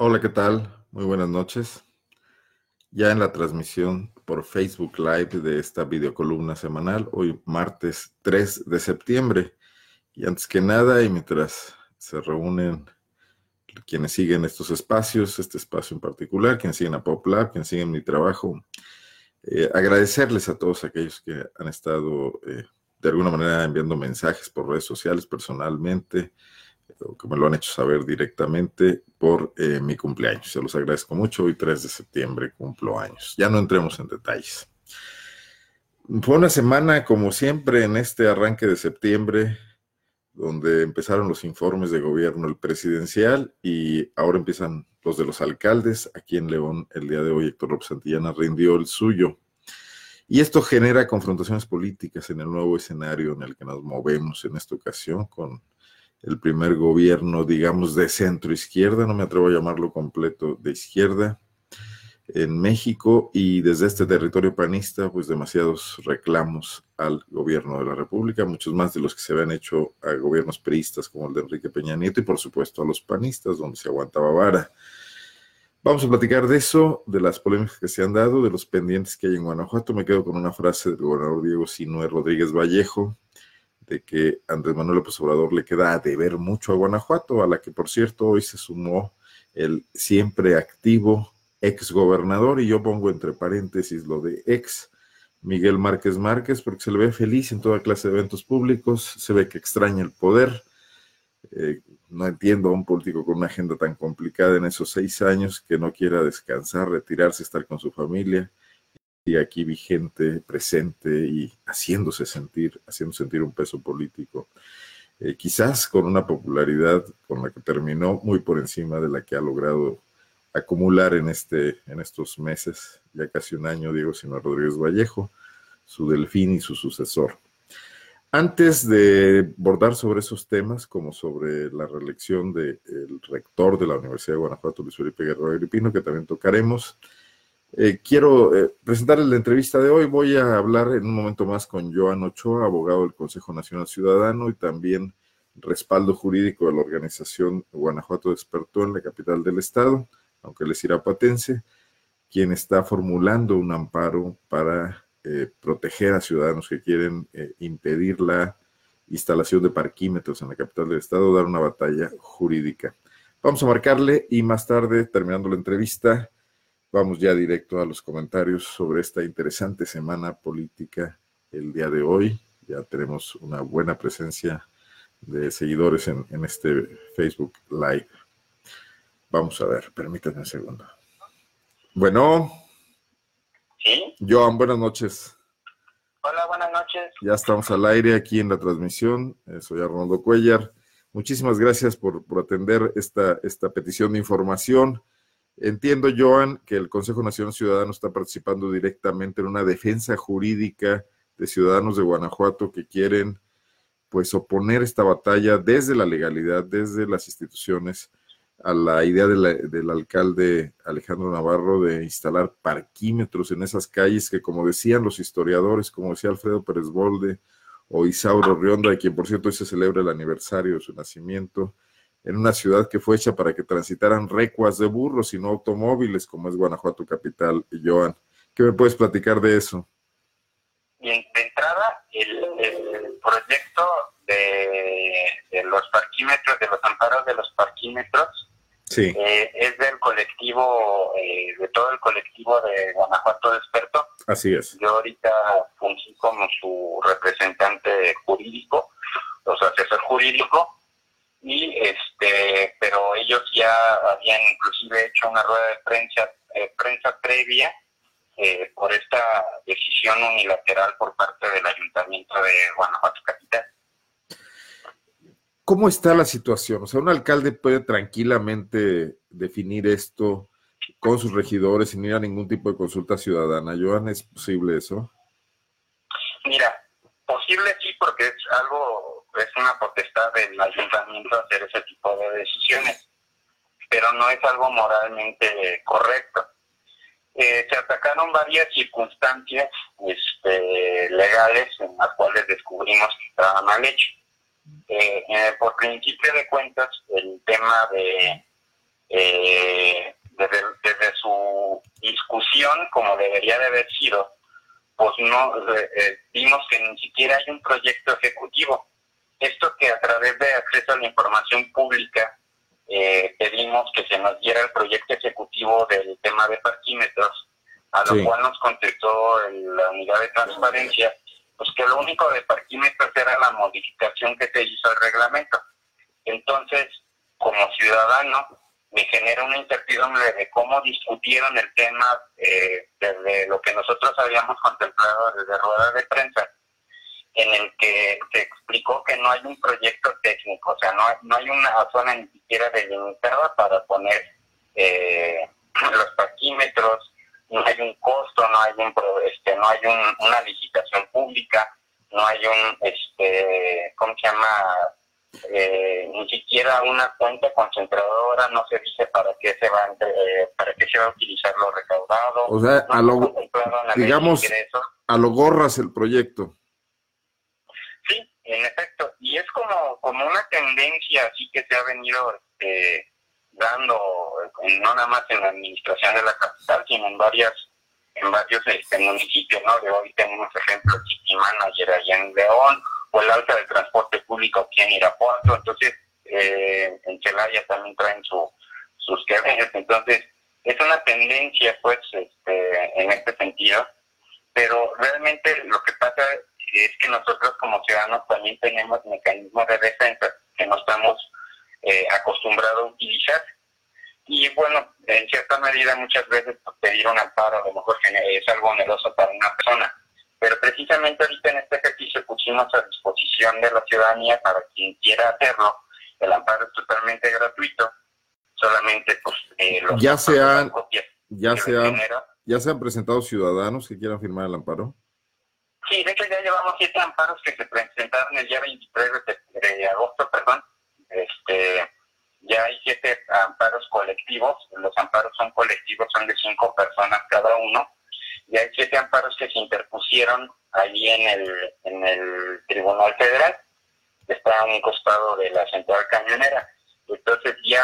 Hola, ¿qué tal? Muy buenas noches. Ya en la transmisión por Facebook Live de esta videocolumna semanal, hoy martes 3 de septiembre. Y antes que nada, y mientras se reúnen quienes siguen estos espacios, este espacio en particular, quienes siguen a PopLab, quienes siguen mi trabajo, eh, agradecerles a todos aquellos que han estado eh, de alguna manera enviando mensajes por redes sociales personalmente, que me lo han hecho saber directamente por eh, mi cumpleaños. Se los agradezco mucho. Hoy 3 de septiembre cumplo años. Ya no entremos en detalles. Fue una semana, como siempre, en este arranque de septiembre, donde empezaron los informes de gobierno, el presidencial, y ahora empiezan los de los alcaldes. Aquí en León, el día de hoy, Héctor López Santillana rindió el suyo. Y esto genera confrontaciones políticas en el nuevo escenario en el que nos movemos en esta ocasión con el primer gobierno, digamos, de centro izquierda, no me atrevo a llamarlo completo de izquierda, en México y desde este territorio panista, pues demasiados reclamos al gobierno de la República, muchos más de los que se habían hecho a gobiernos priistas como el de Enrique Peña Nieto y por supuesto a los panistas, donde se aguantaba vara. Vamos a platicar de eso, de las polémicas que se han dado, de los pendientes que hay en Guanajuato. Me quedo con una frase del gobernador Diego Sinué Rodríguez Vallejo, de que Andrés Manuel López Obrador le queda a deber mucho a Guanajuato, a la que por cierto hoy se sumó el siempre activo ex gobernador, y yo pongo entre paréntesis lo de ex Miguel Márquez Márquez, porque se le ve feliz en toda clase de eventos públicos, se ve que extraña el poder. Eh, no entiendo a un político con una agenda tan complicada en esos seis años que no quiera descansar, retirarse, estar con su familia aquí vigente, presente y haciéndose sentir, haciendo sentir un peso político. Eh, quizás con una popularidad con la que terminó muy por encima de la que ha logrado acumular en, este, en estos meses, ya casi un año, Diego Sino Rodríguez Vallejo, su delfín y su sucesor. Antes de bordar sobre esos temas, como sobre la reelección del rector de la Universidad de Guanajuato, Luis Felipe Guerrero Agripino, que también tocaremos, eh, quiero eh, presentarles la entrevista de hoy. Voy a hablar en un momento más con Joan Ochoa, abogado del Consejo Nacional Ciudadano y también respaldo jurídico de la organización Guanajuato Despertó en la capital del estado, aunque les irá patense, quien está formulando un amparo para eh, proteger a ciudadanos que quieren eh, impedir la instalación de parquímetros en la capital del estado, dar una batalla jurídica. Vamos a marcarle y más tarde, terminando la entrevista, vamos ya directo a los comentarios sobre esta interesante semana política el día de hoy. Ya tenemos una buena presencia de seguidores en, en este Facebook Live. Vamos a ver, permítanme un segundo. Bueno. ¿Sí? Joan, buenas noches. Hola, buenas noches. Ya estamos al aire aquí en la transmisión. Eh, soy Arnoldo Cuellar. Muchísimas gracias por, por atender esta, esta petición de información. Entiendo, Joan, que el Consejo Nacional Ciudadano está participando directamente en una defensa jurídica de ciudadanos de Guanajuato que quieren pues oponer esta batalla desde la legalidad, desde las instituciones a la idea del alcalde Alejandro Navarro de instalar parquímetros en esas calles que, como decían los historiadores, como decía Alfredo Pérez Bolde o Isauro Rionda, de quien por cierto hoy se celebra el aniversario de su nacimiento, en una ciudad que fue hecha para que transitaran recuas de burros y no automóviles, como es Guanajuato capital. Y Joan, ¿qué me puedes platicar de eso? Bien, de entrada, el, proyecto de, de, los parquímetros, de los amparos de los parquímetros, Sí. Eh, es del colectivo, eh, de todo el colectivo de Guanajuato Desperto. Así es. Yo ahorita fungí como su representante jurídico, o sea, asesor jurídico, y este, pero ellos ya habían inclusive hecho una rueda de prensa, eh, prensa previa por esta decisión unilateral por parte del Ayuntamiento de Guanajuato Capital. ¿Cómo está la situación? O sea, un alcalde puede tranquilamente definir esto con sus regidores sin ir a ningún tipo de consulta ciudadana. Joan, ¿es posible eso? Mira, posible sí, porque es algo, es una potestad del ayuntamiento hacer ese tipo de decisiones, pero no es algo moralmente correcto. Eh, se atacaron varias circunstancias este, legales en las cuales descubrimos que estaba mal hecho eh, eh, por principio de cuentas, el tema de eh, desde, desde, su discusión, como debería de haber sido, pues no eh, eh, vimos que ni siquiera hay un proyecto ejecutivo. Esto que a través de acceso a la información pública pedimos que se nos diera el proyecto ejecutivo del tema de parquímetros, a lo cual nos contestó la unidad de transparencia, pues que lo único de parquímetros era la modificación que se hizo al reglamento. Entonces, como ciudadano, me genera una incertidumbre de cómo discutieron el tema eh, desde lo que nosotros habíamos contemplado desde ruedas de prensa, en el que se explicó que no hay un proyecto técnico, o sea, no, no hay una zona ni siquiera delimitada para poner eh, los parquímetros, no hay un costo, no hay un este, no hay una licitación pública, no hay un este, ¿cómo se llama? Eh, ni siquiera una cuenta concentradora, no se dice para qué se va eh, para qué se va a utilizar lo recaudado. O sea, a lo, digamos, a lo gorras el proyecto. En efecto, y es como, como una tendencia así que se ha venido este, dando, no nada más en la administración de la capital, sino en varias en varios este, municipios, ¿no? De hoy tenemos ejemplos, City Manager allá en León, o el alta de transporte público aquí en Irapuato, entonces eh, en Celaya también traen su, sus quejas, entonces es una tendencia pues este, en este sentido, pero realmente lo que pasa es que nosotros como ciudadanos también tenemos mecanismos de defensa que no estamos eh, acostumbrados a utilizar. Y bueno, en cierta medida muchas veces pues, pedir un amparo a lo mejor es algo oneroso para una persona. Pero precisamente ahorita en este ejercicio pusimos a disposición de la ciudadanía para quien quiera hacerlo. El amparo es totalmente gratuito. Solamente pues eh, los ya se han, ya se han, ya se han presentado ciudadanos que quieran firmar el amparo. Sí, de hecho ya llevamos siete amparos que se presentaron el día 23 de agosto, perdón, este, ya hay siete amparos colectivos, los amparos son colectivos, son de cinco personas cada uno, y hay siete amparos que se interpusieron allí en el, en el Tribunal Federal, que está a un costado de la central camionera. Entonces ya,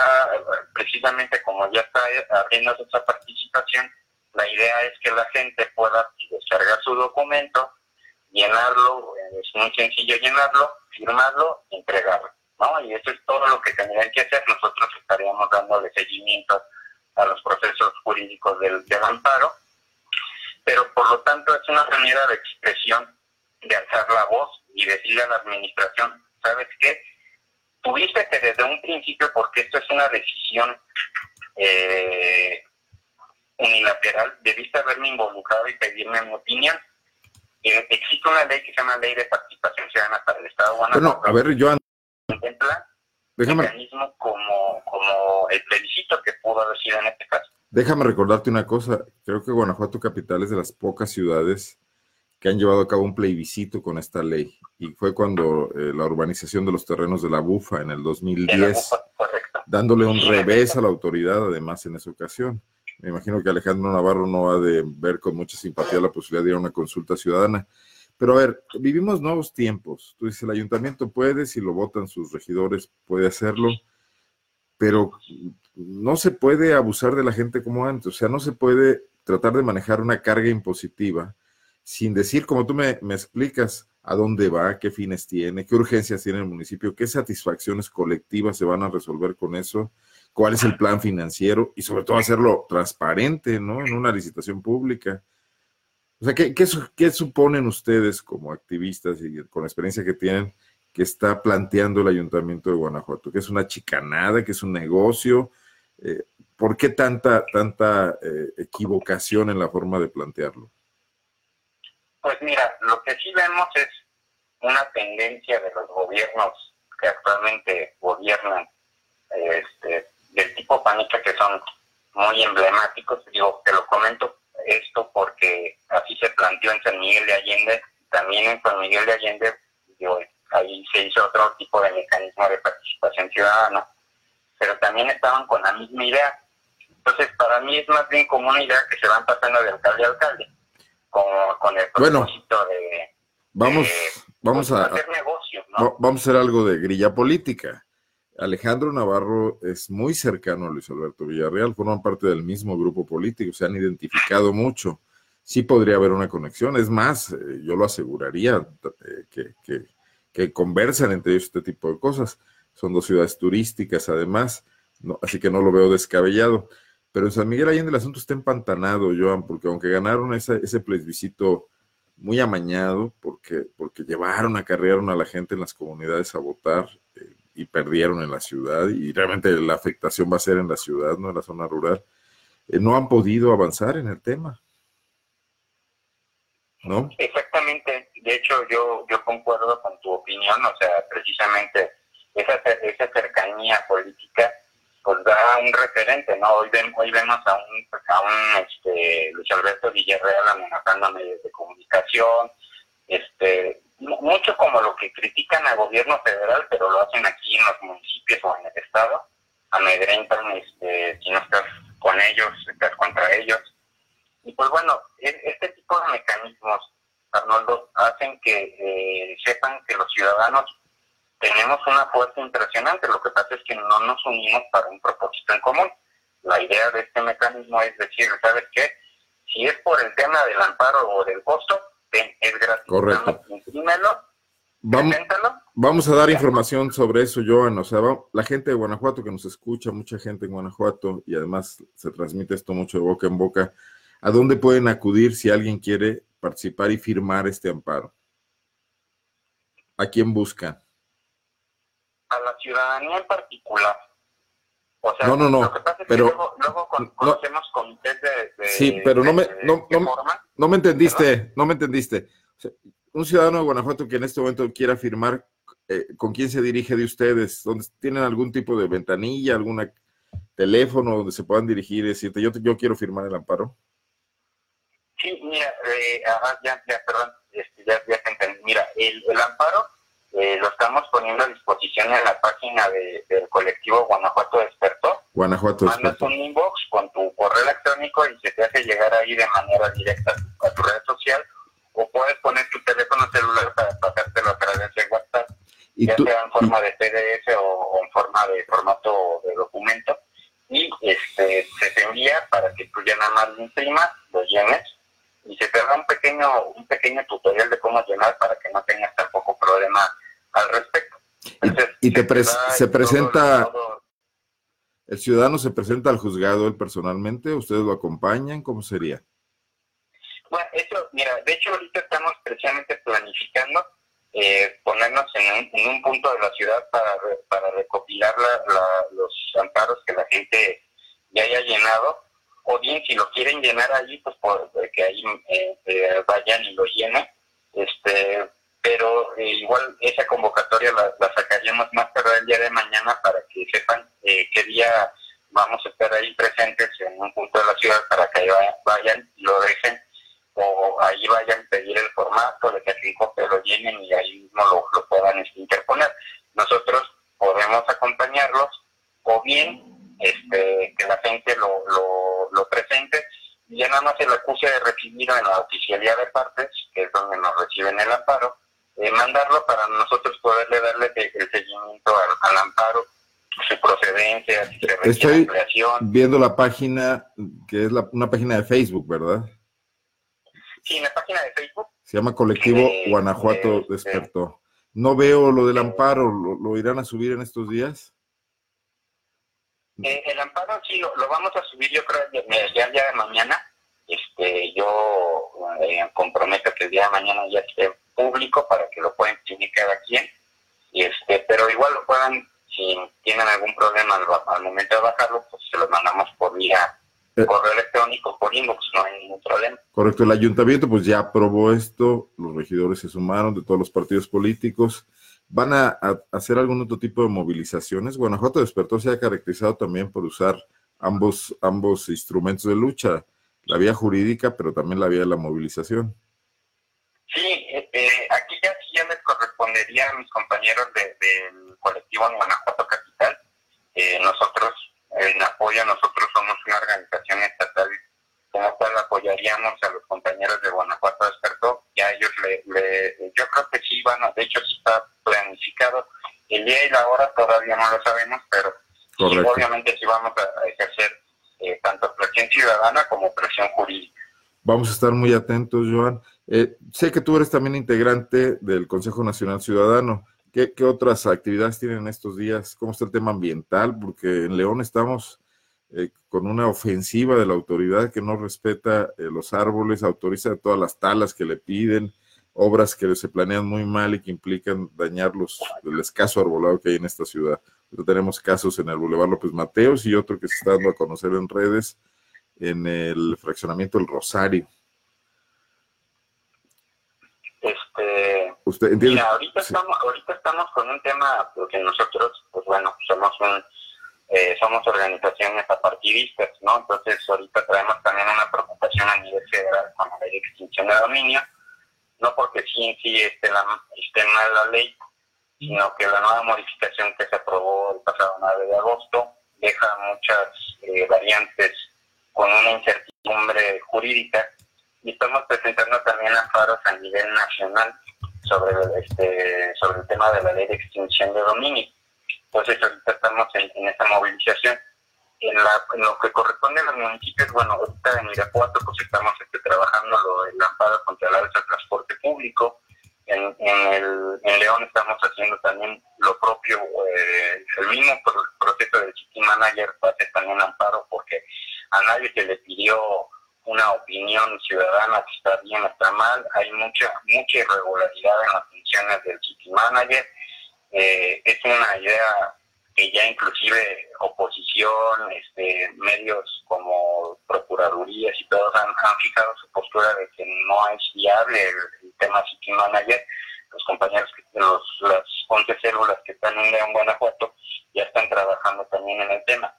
precisamente como ya está abriendo esa participación, la idea es que la gente pueda descargar su documento, llenarlo, es muy sencillo llenarlo, firmarlo, entregarlo. Y eso es todo lo que tendrían que hacer. Nosotros estaríamos dándole seguimiento a los procesos jurídicos del, amparo, pero por lo tanto es una manera de expresión de alzar la voz y decirle a la administración, ¿sabes qué? Tuviste que desde un principio, porque esto es una decisión eh, unilateral, debiste haberme involucrado y pedirme mi opinión. Eh, existe una ley que se llama Ley de Participación Ciudadana para el Estado Bueno, a ver, Joan, contempla Déjame... mecanismo como, como el plebiscito que pudo haber sido en este caso. Déjame recordarte una cosa, creo que Guanajuato Capital es de las pocas ciudades que han llevado a cabo un plebiscito con esta ley. Y fue cuando eh, la urbanización de los terrenos de la Bufa en el 2010, dándole un revés a la autoridad, además, en esa ocasión. Me imagino que Alejandro Navarro no ha de ver con mucha simpatía la posibilidad de ir a una consulta ciudadana. Pero a ver, vivimos nuevos tiempos. Tú dices, el ayuntamiento puede, si lo votan sus regidores, puede hacerlo, pero no se puede abusar de la gente como antes. O sea, no se puede tratar de manejar una carga impositiva sin decir, como tú me, me explicas, a dónde va, qué fines tiene, qué urgencias tiene el municipio, qué satisfacciones colectivas se van a resolver con eso, cuál es el plan financiero y sobre todo hacerlo transparente, ¿no? En una licitación pública. O sea, ¿qué, qué, suponen ustedes como activistas y con la experiencia que tienen que está planteando el Ayuntamiento de Guanajuato? ¿Que es una chicanada, que es un negocio? Eh, ¿Por qué tanta, tanta eh, equivocación en la forma de plantearlo? Pues mira, lo que sí vemos es una tendencia de los gobiernos que actualmente gobiernan este, del tipo panica que son muy emblemáticos. Digo, te lo comento esto porque así se planteó en San Miguel de Allende, también en San Miguel de Allende, ahí se hizo otro tipo de mecanismo de participación ciudadana, pero también estaban con la misma idea. Entonces, para mí es más bien como una idea que se van pasando de alcalde a alcalde, como con el propósito de, vamos, vamos a hacer negocio, Vamos a hacer algo de grilla política. Alejandro Navarro es muy cercano a Luis Alberto Villarreal, forman parte del mismo grupo político, se han identificado mucho. Sí podría haber una conexión, es más, eh, yo lo aseguraría eh, que, que, conversan entre ellos este tipo de cosas. Son dos ciudades turísticas, además, así que no lo veo descabellado. Pero en San Miguel Allende el asunto está empantanado, Joan, porque aunque ganaron ese plebiscito muy amañado, porque, porque llevaron, acarrearon a la gente en las comunidades a votar, y perdieron en la ciudad y realmente la afectación va a ser en la ciudad, no en la zona rural, eh, no han podido avanzar en el tema. ¿No? Exactamente. De hecho, yo, yo concuerdo con tu opinión, o sea, precisamente esa, esa cercanía política pues da un referente, ¿no? Hoy, hoy vemos a un, a un este, Luis Alberto Villarreal amenazando medios de comunicación, este, mucho como lo que critican al gobierno federal, pero lo hacen aquí en los municipios o en el estado, amedrentan este, si no estás con ellos, estás contra ellos. Y pues bueno, e, este tipo de mecanismos, Arnoldo, hacen que eh, sepan que los ciudadanos tenemos una fuerza impresionante. Lo que pasa es que no nos unimos para un propósito en común. La idea de este mecanismo es decir, ¿sabes qué? Si es por el tema del amparo o del costo, es gratis. Correcto. Vamos, vamos, a dar información sobre eso, Joan. O sea, la gente de Guanajuato que nos escucha, mucha gente en Guanajuato, y además se transmite esto mucho de boca en boca. ¿A dónde pueden acudir si alguien quiere participar y firmar este amparo? ¿A quién busca? A la ciudadanía en particular. O sea, no, no, no. Lo que pasa es pero, que luego, conocemos comités de, Sí, pero no me, no, no, me entendiste, no me entendiste. un ciudadano de Guanajuato que en este momento quiera firmar, eh, ¿con quién se dirige de ustedes? ¿Dónde tienen algún tipo de ventanilla, algún teléfono donde se puedan dirigir y decirte, yo, yo quiero firmar el amparo? Sí, mira, eh, ya, ya, perdón, este, ya, ya te entendí. Mira, el, el amparo eh, lo estamos poniendo a disposición en la página del colectivo Guanajuato Despertó. Guanajuato Mandas un inbox con tu correo electrónico y se te hace llegar ahí de manera directa a tu red social o puedes poner tu teléfono celular para pasártelo a través de WhatsApp, ¿Y ya sea en forma de PDF o, en forma de formato de documento y este se te envía para que tú ya nada más lo imprimas, lo llenes y se te da un pequeño un pequeño tutorial de cómo llenar para que no tengas tampoco problema al respecto. y, te se presenta, el ciudadano se presenta al juzgado él personalmente, ustedes lo acompañan, ¿cómo sería? Bueno, eso, mira, de hecho ahorita estamos precisamente planificando eh, ponernos en un, punto de la ciudad para, para recopilar los amparos que la gente ya haya llenado, o bien si lo quieren llenar allí, pues que ahí eh, eh, vayan y lo llenen. Este, pero eh, igual esa convocatoria la, sacaríamos más tarde el día de mañana para que sepan eh, qué día vamos a estar ahí presentes en un punto de la ciudad para que vayan y lo dejen o ahí vayan a pedir el formato de que así copia lo llenen y ahí mismo lo, puedan este, interponer. Nosotros podemos acompañarlos o bien este, que la gente lo, lo, presente y ya nada más se lo acuse de recibir en la oficialidad de partes, que es donde nos reciben el amparo, eh, mandarlo para nosotros poderle darle el seguimiento al, amparo, su procedencia, si se Estoy viendo la página, que es la, una página de Facebook, ¿verdad? Sí, la página de Facebook. Se llama Colectivo eh, Guanajuato eh, Despertó. No veo lo del amparo, ¿lo, irán a subir en estos días? el amparo sí, lo, vamos a subir yo creo ya el día de mañana. Este, yo comprometo que el día de mañana ya esté público para que lo puedan imprimir cada quien, y este, pero igual lo puedan, si tienen algún problema al, momento de bajarlo, pues se lo mandamos por vía eh. correo electrónico, por inbox, no hay ningún problema. Correcto, el ayuntamiento pues ya aprobó esto, los regidores se sumaron de todos los partidos políticos. ¿Van a, hacer algún otro tipo de movilizaciones? Guanajuato Despertó se ha caracterizado también por usar ambos, ambos instrumentos de lucha, la vía jurídica, pero también la vía de la movilización. Sí, eh, aquí ya, ya les correspondería a mis compañeros del colectivo en Guanajuato Capital. Eh, nosotros, en apoyo, nosotros somos una organización estatal, como cual apoyaríamos a los compañeros de Guanajuato Despertó. Ya ellos, le, yo creo que sí van, de hecho sí está planificado el día y la hora todavía no lo sabemos, pero obviamente sí vamos a ejercer ciudadana como presión jurídica. Vamos a estar muy atentos, Joan. Eh, sé que tú eres también integrante del Consejo Nacional Ciudadano. ¿Qué, otras actividades tienen estos días? ¿Cómo está el tema ambiental? Porque en León estamos eh, con una ofensiva de la autoridad que no respeta los árboles, autoriza todas las talas que le piden, obras que se planean muy mal y que implican dañar los, el escaso arbolado que hay en esta ciudad. tenemos casos en el Boulevard López Mateos y otro que se está dando a conocer en redes en el fraccionamiento El Rosario. Este, ¿Usted entiende? Mira, ahorita, estamos, ahorita estamos con un tema porque nosotros, pues bueno, somos un, eh, somos organizaciones apartidistas, ¿no? Entonces ahorita traemos también una preocupación a nivel federal con la ley de extinción de dominio no porque sí en sí esté, la, esté mal la ley, sino que la nueva modificación que se aprobó el pasado 9 de agosto deja muchas eh, variantes con una incertidumbre jurídica y estamos presentando también amparos a nivel nacional sobre este sobre el tema de la ley de extinción de dominio. Entonces ahorita estamos en, en esta movilización en, lo que corresponde a los municipios, bueno, ahorita en Irapuato pues estamos este, trabajando lo del amparo contra el alza transporte público. En, el, en León estamos haciendo también lo propio, eh, el mismo proceso del City Manager hace también amparo porque a nadie se le pidió una opinión ciudadana si está bien o está mal. Hay mucha mucha irregularidad en las funciones del City Manager. Eh, es una idea que ya inclusive oposición, este, medios como procuradurías y todos han, fijado su postura de que no es viable el, tema City Manager. Los compañeros, los, las 11 células que están en León, Guanajuato, ya están trabajando también en el tema.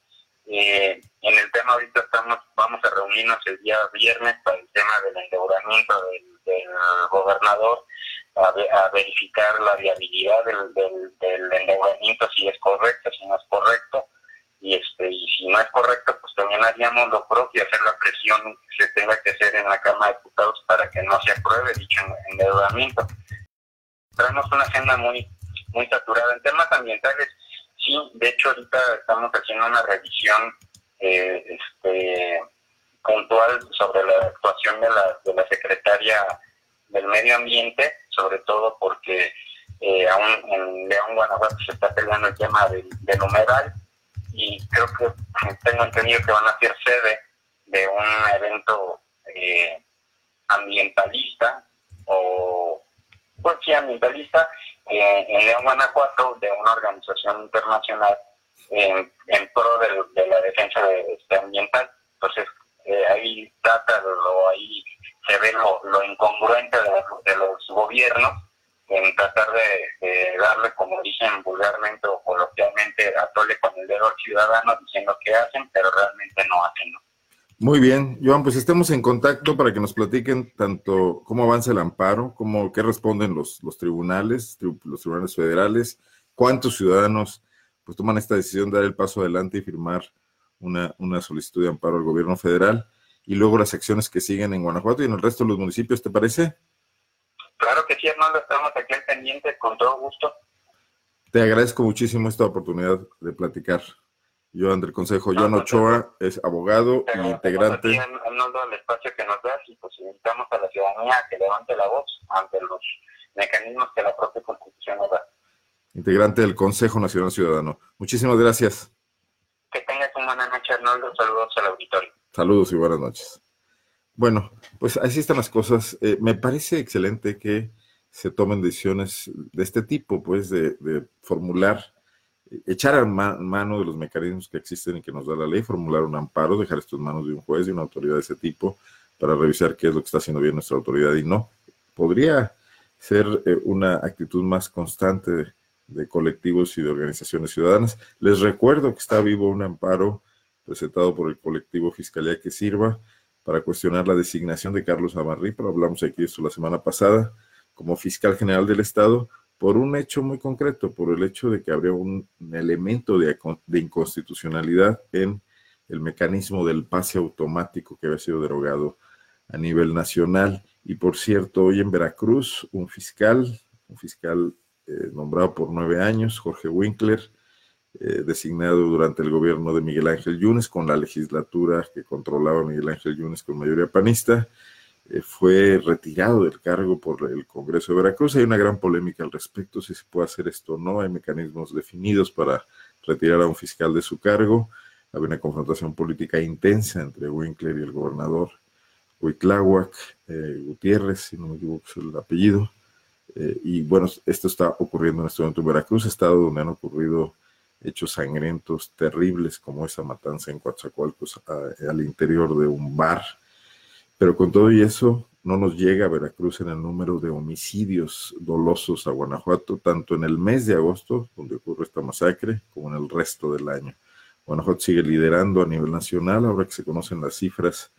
Eh, en el tema ahorita estamos, vamos a reunirnos el día viernes para el tema del endeudamiento del, gobernador a, verificar la viabilidad del, endeudamiento, si es correcto, si no es correcto. Y, este, y si no es correcto, pues también haríamos lo propio, hacer la presión que se tenga que hacer en la Cámara de Diputados para que no se apruebe dicho endeudamiento. Tenemos una agenda muy, muy saturada. En temas ambientales, sí, de hecho ahorita estamos haciendo una revisión eh, este, puntual sobre la actuación de la, de la secretaria del medio ambiente, sobre todo porque eh, aún en León, Guanajuato se está peleando el tema del, humedal y creo que tengo entendido que van a ser sede de un evento eh, ambientalista o pues sí ambientalista eh, en León, Guanajuato de una organización internacional en, pro de, la defensa de, este ambiental. Entonces ahí trata o ahí se ve lo, lo incongruente de, los gobiernos en tratar de, darle, como dicen vulgarmente o coloquialmente, a tole con el dedo al ciudadano diciendo que hacen, pero realmente no hacen. Muy bien, Joan, pues estemos en contacto para que nos platiquen tanto cómo avanza el amparo, cómo, qué responden los, los tribunales, los tribunales federales, cuántos ciudadanos pues toman esta decisión de dar el paso adelante y firmar una, una solicitud de amparo al gobierno federal y luego las acciones que siguen en Guanajuato y en el resto de los municipios, ¿te parece? Claro que sí, Arnaldo, estamos aquí al pendiente con todo gusto. Te agradezco muchísimo esta oportunidad de platicar. Yo, del Consejo, John Ochoa, es abogado y integrante. Arnaldo, el espacio que nos das y pues invitamos a la ciudadanía a que levante la voz ante los mecanismos que la propia Constitución nos da. Integrante del Consejo Nacional Ciudadano. Muchísimas gracias. Que tengas una buena noche, Arnaldo. Saludos al auditorio. Saludos y buenas noches. Bueno, pues así están las cosas. Eh, me parece excelente que se tomen decisiones de este tipo, pues de, formular, echar a mano de los mecanismos que existen y que nos da la ley, formular un amparo, dejar esto en manos de un juez, y una autoridad de ese tipo, para revisar qué es lo que está haciendo bien nuestra autoridad y no. Podría ser eh, una actitud más constante de, colectivos y de organizaciones ciudadanas. Les recuerdo que está vivo un amparo presentado por el colectivo Fiscalía que Sirva para cuestionar la designación de Carlos Amarri, pero hablamos aquí de esto la semana pasada, como fiscal general del Estado, por un hecho muy concreto, por el hecho de que habría un, elemento de, inconstitucionalidad en el mecanismo del pase automático que había sido derogado a nivel nacional. Y por cierto, hoy en Veracruz, un fiscal, un fiscal eh, nombrado por nueve años, Jorge Winkler, eh, designado durante el gobierno de Miguel Ángel Yunes, con la legislatura que controlaba Miguel Ángel Yunes con mayoría panista, fue retirado del cargo por el Congreso de Veracruz. Hay una gran polémica al respecto, si se puede hacer esto o no. Hay mecanismos definidos para retirar a un fiscal de su cargo. Había una confrontación política intensa entre Winkler y el gobernador Huitláhuac eh, Gutiérrez, si no me equivoco es el apellido. Eh, y bueno, esto está ocurriendo en este momento en Veracruz, estado donde han ocurrido hechos sangrientos terribles como esa matanza en Coatzacoalcos al interior de un bar. Pero con todo y eso, no nos llega a Veracruz en el número de homicidios dolosos a Guanajuato, tanto en el mes de agosto, donde ocurre esta masacre, como en el resto del año. Guanajuato sigue liderando a nivel nacional, ahora que se conocen las cifras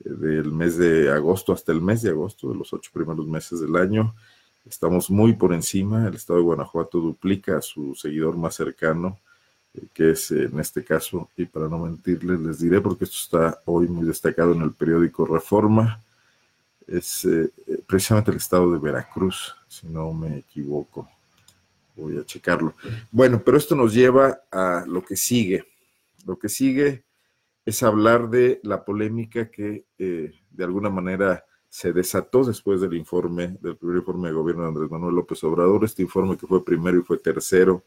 eh, del mes de agosto hasta el mes de agosto, de los ocho primeros meses del año. Estamos muy por encima, el estado de Guanajuato duplica a su seguidor más cercano, que es en este caso, y para no mentirles, les diré porque esto está hoy muy destacado en el periódico Reforma, es eh, precisamente el estado de Veracruz, si no me equivoco. Voy a checarlo. Bueno, pero esto nos lleva a lo que sigue. Lo que sigue es hablar de la polémica que eh, de alguna manera se desató después del informe, del primer informe de gobierno de Andrés Manuel López Obrador, este informe que fue primero y fue tercero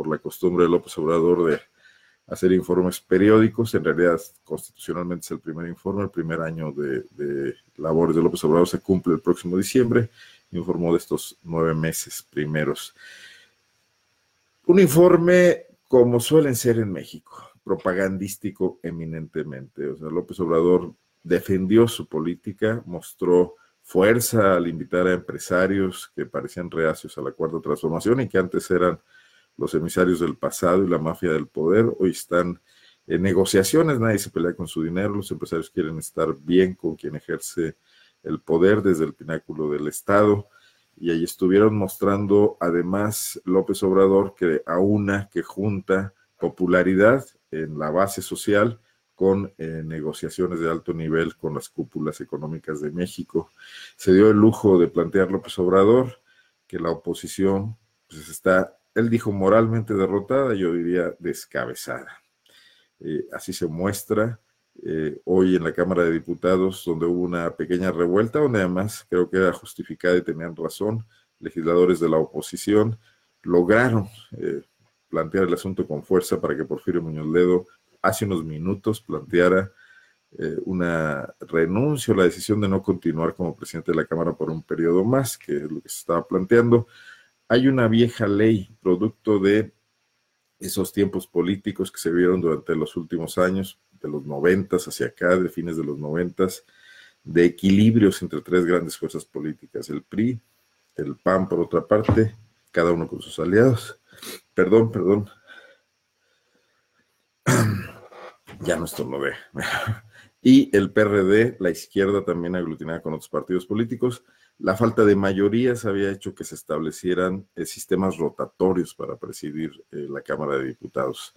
por la costumbre de López Obrador de hacer informes periódicos, en realidad constitucionalmente es el primer informe, el primer año de, labores de López Obrador se cumple el próximo diciembre, informó de estos nueve meses primeros. Un informe como suelen ser en México, propagandístico eminentemente. O sea, López Obrador defendió su política, mostró fuerza al invitar a empresarios que parecían reacios a la cuarta transformación y que antes eran los emisarios del pasado y la mafia del poder, hoy están en negociaciones, nadie se pelea con su dinero, los empresarios quieren estar bien con quien ejerce el poder desde el pináculo del Estado y ahí estuvieron mostrando además López Obrador que a una que junta popularidad en la base social con eh, negociaciones de alto nivel con las cúpulas económicas de México. Se dio el lujo de plantear López Obrador que la oposición pues, está, él dijo moralmente derrotada, yo diría descabezada. Eh, así se muestra eh, hoy en la Cámara de Diputados, donde hubo una pequeña revuelta, donde además creo que era justificada y tenían razón, legisladores de la oposición lograron eh, plantear el asunto con fuerza para que Porfirio Muñoz Ledo hace unos minutos planteara una renuncia o la decisión de no continuar como presidente de la Cámara por un periodo más, que es lo que se estaba planteando. Hay una vieja ley producto de esos tiempos políticos que se vieron durante los últimos años, de los noventas hacia acá, de fines de los noventas, de equilibrios entre tres grandes fuerzas políticas, el PRI, el PAN por otra parte, cada uno con sus aliados. Perdón, perdón. Ya no estornudé. Y el PRD, la izquierda también aglutinada con otros partidos políticos. La falta de mayorías había hecho que se establecieran eh, sistemas rotatorios para presidir eh, la Cámara de Diputados.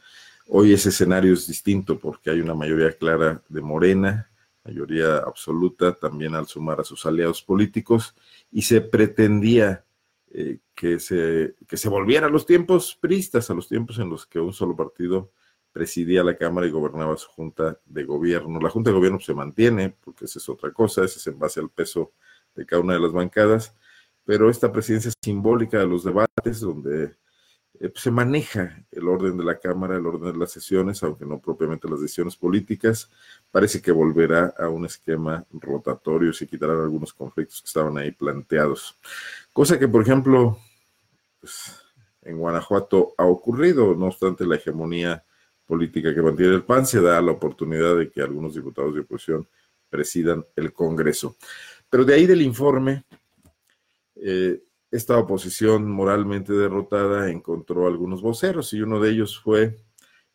Hoy ese escenario es distinto porque hay una mayoría clara de Morena, mayoría absoluta también al sumar a sus aliados políticos, y se pretendía eh, que, se, que se volviera a los tiempos priistas, a los tiempos en los que un solo partido presidía la Cámara y gobernaba su Junta de Gobierno. La Junta de Gobierno se mantiene, porque esa es otra cosa, ese es en base al peso de cada una de las bancadas, pero esta presidencia simbólica de los debates, donde eh, pues, se maneja el orden de la Cámara, el orden de las sesiones, aunque no propiamente las decisiones políticas, parece que volverá a un esquema rotatorio y se quitarán algunos conflictos que estaban ahí planteados. Cosa que, por ejemplo, pues, en Guanajuato ha ocurrido, no obstante la hegemonía política que mantiene el PAN, se da la oportunidad de que algunos diputados de oposición presidan el Congreso. Pero de ahí del informe, eh, esta oposición moralmente derrotada encontró algunos voceros y uno de ellos fue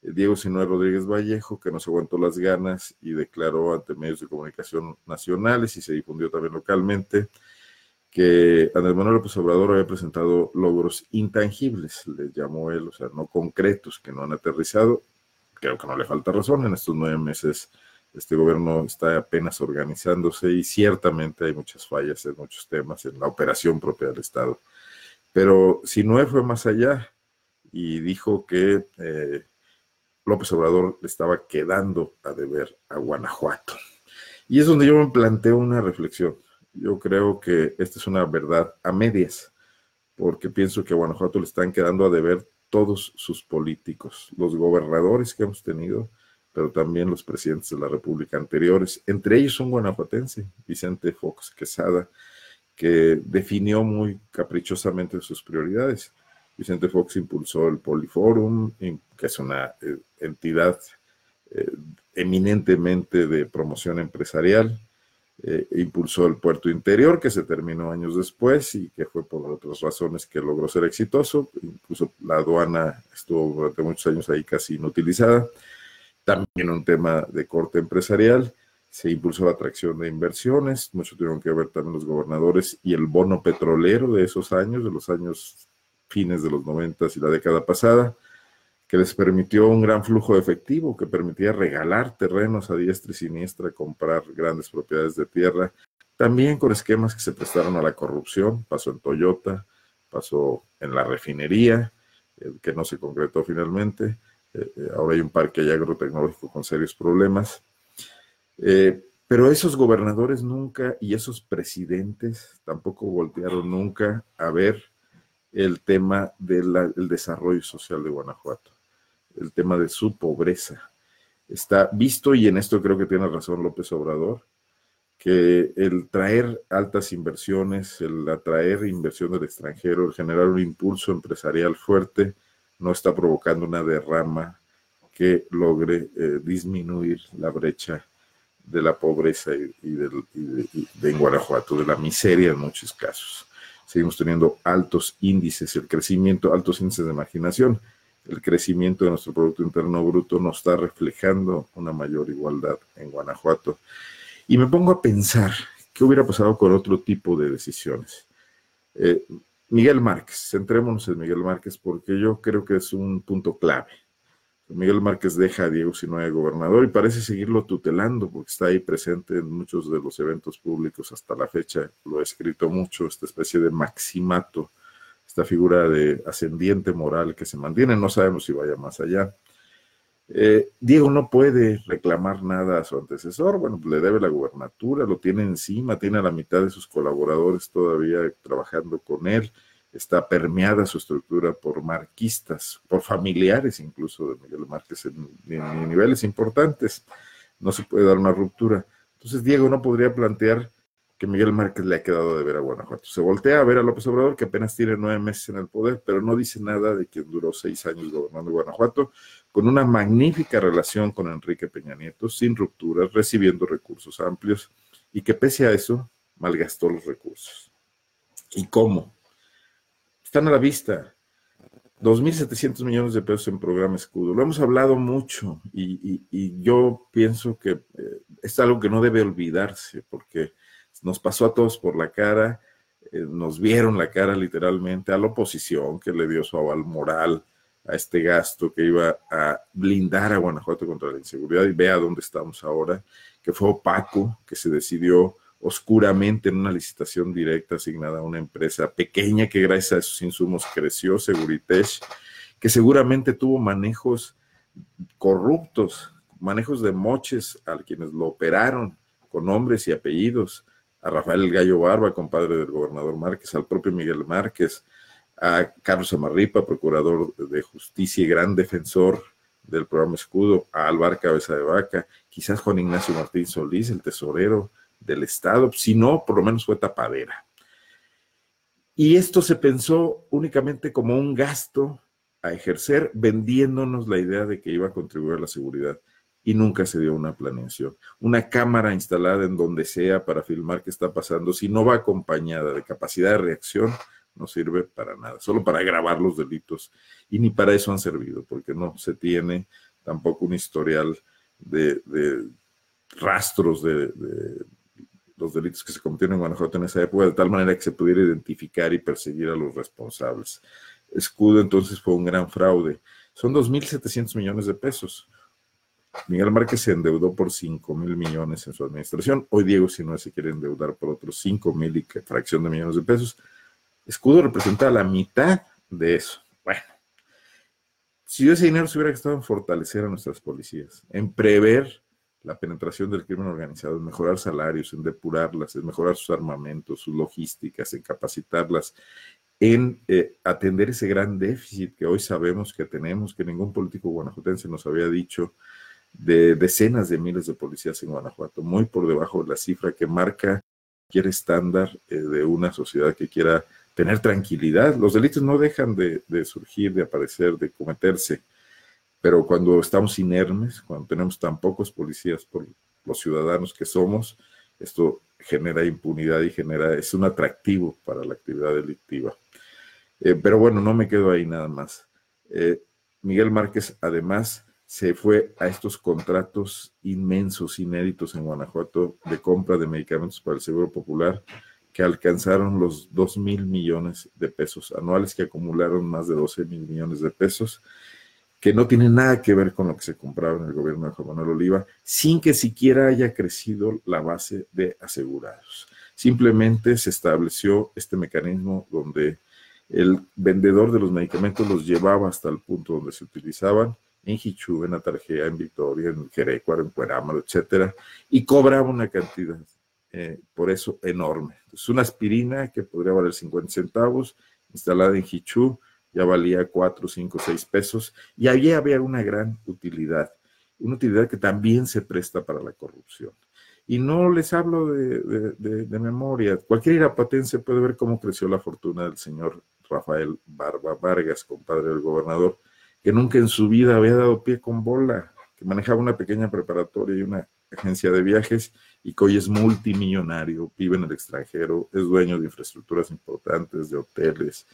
Diego Sinue Rodríguez Vallejo, que no se aguantó las ganas y declaró ante medios de comunicación nacionales y se difundió también localmente que Andrés Manuel López Obrador había presentado logros intangibles, le llamó él, o sea, no concretos, que no han aterrizado. Creo que no le falta razón, en estos nueve meses este gobierno está apenas organizándose y ciertamente hay muchas fallas en muchos temas en la operación propia del Estado. Pero Sinue fue más allá y dijo que eh, López Obrador le estaba quedando a deber a Guanajuato. Y es donde yo me planteo una reflexión. Yo creo que esta es una verdad a medias, porque pienso que a Guanajuato le están quedando a deber todos sus políticos, los gobernadores que hemos tenido, pero también los presidentes de la República anteriores. Entre ellos un guanajuatense, Vicente Fox Quesada, que definió muy caprichosamente sus prioridades. Vicente Fox impulsó el Poliforum, que es una eh, entidad eh, eminentemente de promoción empresarial. Eh, impulsó el puerto interior, que se terminó años después y que fue por otras razones que logró ser exitoso. Incluso la aduana estuvo durante muchos años ahí casi inutilizada. También un tema de corte empresarial. Se impulsó la atracción de inversiones. Mucho tuvieron que ver también los gobernadores y el bono petrolero de esos años, de los años fines de los noventas y la década pasada que les permitió un gran flujo de efectivo, que permitía regalar terrenos a diestra y siniestra, comprar grandes propiedades de tierra, también con esquemas que se prestaron a la corrupción, pasó en Toyota, pasó en la refinería, eh, que no se concretó finalmente, eh, eh, ahora hay un parque agrotecnológico con serios problemas. pero esos gobernadores nunca y esos presidentes tampoco voltearon nunca a ver el tema del desarrollo social de Guanajuato el tema de su pobreza. Está visto, y en esto creo que tiene razón López Obrador, que el traer altas inversiones, el atraer inversión del extranjero, el generar un impulso empresarial fuerte, no está provocando una derrama que logre eh, disminuir la brecha de la pobreza y, de, en Guanajuato, de la miseria en muchos casos. Seguimos teniendo altos índices, el crecimiento, altos índices de marginación el crecimiento de nuestro Producto Interno Bruto nos está reflejando una mayor igualdad en Guanajuato. Y me pongo a pensar qué hubiera pasado con otro tipo de decisiones. Eh, Miguel Márquez, centrémonos en Miguel Márquez porque yo creo que es un punto clave. Miguel Márquez deja a Diego Sinoe gobernador y parece seguirlo tutelando porque está ahí presente en muchos de los eventos públicos hasta la fecha. Lo he escrito mucho, esta especie de maximato esta figura de ascendiente moral que se mantiene, no sabemos si vaya más allá. Eh, Diego no puede reclamar nada a su antecesor, bueno, le debe la gubernatura, lo tiene encima, tiene a la mitad de sus colaboradores todavía trabajando con él, está permeada su estructura por marquistas, por familiares incluso de Miguel Márquez en, en niveles importantes, no se puede dar una ruptura. Entonces Diego no podría plantear que Miguel Márquez le ha quedado de ver a Guanajuato. Se voltea a ver a López Obrador, que apenas tiene nueve meses en el poder, pero no dice nada de quien duró seis años gobernando Guanajuato, con una magnífica relación con Enrique Peña Nieto, sin rupturas, recibiendo recursos amplios, y que pese a eso, malgastó los recursos. ¿Y cómo? Están a la vista. 2.700 millones de pesos en programa escudo. Lo hemos hablado mucho y, yo pienso que eh, es algo que no debe olvidarse porque nos pasó a todos por la cara, eh, nos vieron la cara literalmente a la oposición que le dio su aval moral a este gasto que iba a blindar a Guanajuato contra la inseguridad y vea dónde estamos ahora, que fue opaco, que se decidió oscuramente en una licitación directa asignada a una empresa pequeña que gracias a esos insumos creció, Seguritech, que seguramente tuvo manejos corruptos, manejos de moches a quienes lo operaron con nombres y apellidos, a Rafael el Gallo Barba, compadre del gobernador Márquez, al propio Miguel Márquez, a Carlos Amarripa, procurador de justicia y gran defensor del programa Escudo, a Alvar Cabeza de Vaca, quizás Juan Ignacio Martín Solís, el tesorero del Estado, si no, por lo menos fue tapadera. Y esto se pensó únicamente como un gasto a ejercer, vendiéndonos la idea de que iba a contribuir a la seguridad y nunca se dio una planeación. Una cámara instalada en donde sea para filmar qué está pasando, si no va acompañada de capacidad de reacción, no sirve para nada, solo para grabar los delitos. Y ni para eso han servido, porque no se tiene tampoco un historial de, rastros de, de, los delitos que se cometieron en Guanajuato en esa época, de tal manera que se pudiera identificar y perseguir a los responsables. Escudo entonces fue un gran fraude. Son 2.700 millones de pesos Miguel Márquez se endeudó por 5 mil millones en su administración. Hoy Diego si no se quiere endeudar por otros 5 mil y fracción de millones de pesos. Escudo representa la mitad de eso. Bueno, si ese dinero se hubiera gastado en fortalecer a nuestras policías, en prever la penetración del crimen organizado, en mejorar salarios, en depurarlas, en mejorar sus armamentos, sus logísticas, en capacitarlas, en eh, atender ese gran déficit que hoy sabemos que tenemos, que ningún político guanajuatense nos había dicho, de decenas de miles de policías en Guanajuato, muy por debajo de la cifra que marca cualquier estándar eh, de una sociedad que quiera tener tranquilidad. Los delitos no dejan de, surgir, de aparecer, de cometerse, pero cuando estamos inermes, cuando tenemos tan pocos policías por los ciudadanos que somos, esto genera impunidad y genera, es un atractivo para la actividad delictiva. Eh, pero bueno, no me quedo ahí nada más. Eh, Miguel Márquez además se fue a estos contratos inmensos, inéditos en Guanajuato de compra de medicamentos para el Seguro Popular que alcanzaron los 2 mil millones de pesos anuales, que acumularon más de 12 mil millones de pesos, que no tienen nada que ver con lo que se compraba en el gobierno de Juan Manuel Oliva, sin que siquiera haya crecido la base de asegurados. Simplemente se estableció este mecanismo donde el vendedor de los medicamentos los llevaba hasta el punto donde se utilizaban, en Hichu, en Atarjea, en Victoria, en Jerecuaro, en Cuerámaro, etcétera, y cobraba una cantidad, eh, por eso, enorme. Es una aspirina que podría valer 50 centavos, instalada en Hichu, ya valía 4, 5, 6 pesos, y allí había una gran utilidad, una utilidad que también se presta para la corrupción. Y no les hablo de, de memoria. Cualquier irapatense puede ver cómo creció la fortuna del señor Rafael Barba Vargas, compadre del gobernador, que nunca en su vida había dado pie con bola, que manejaba una pequeña preparatoria y una agencia de viajes y que hoy es multimillonario, vive en el extranjero, es dueño de infraestructuras importantes, de hoteles,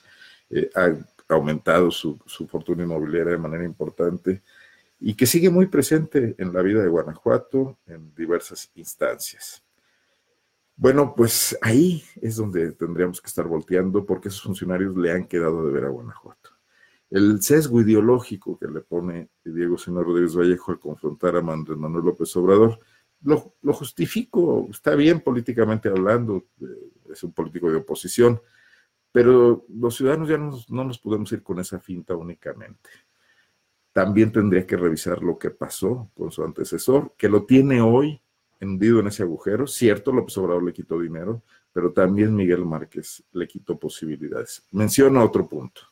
eh, ha aumentado su, su fortuna inmobiliaria de manera importante y que sigue muy presente en la vida de Guanajuato en diversas instancias. Bueno, pues ahí es donde tendríamos que estar volteando porque esos funcionarios le han quedado de ver a Guanajuato. El sesgo ideológico que le pone Diego Señor Rodríguez Vallejo al confrontar a Andrés Manuel López Obrador, lo, justifico, está bien políticamente hablando, eh, es un político de oposición, pero los ciudadanos ya no, no nos podemos ir con esa finta únicamente. También tendría que revisar lo que pasó con su antecesor, que lo tiene hoy hundido en ese agujero. Cierto, López Obrador le quitó dinero, pero también Miguel Márquez le quitó posibilidades. Menciono otro punto.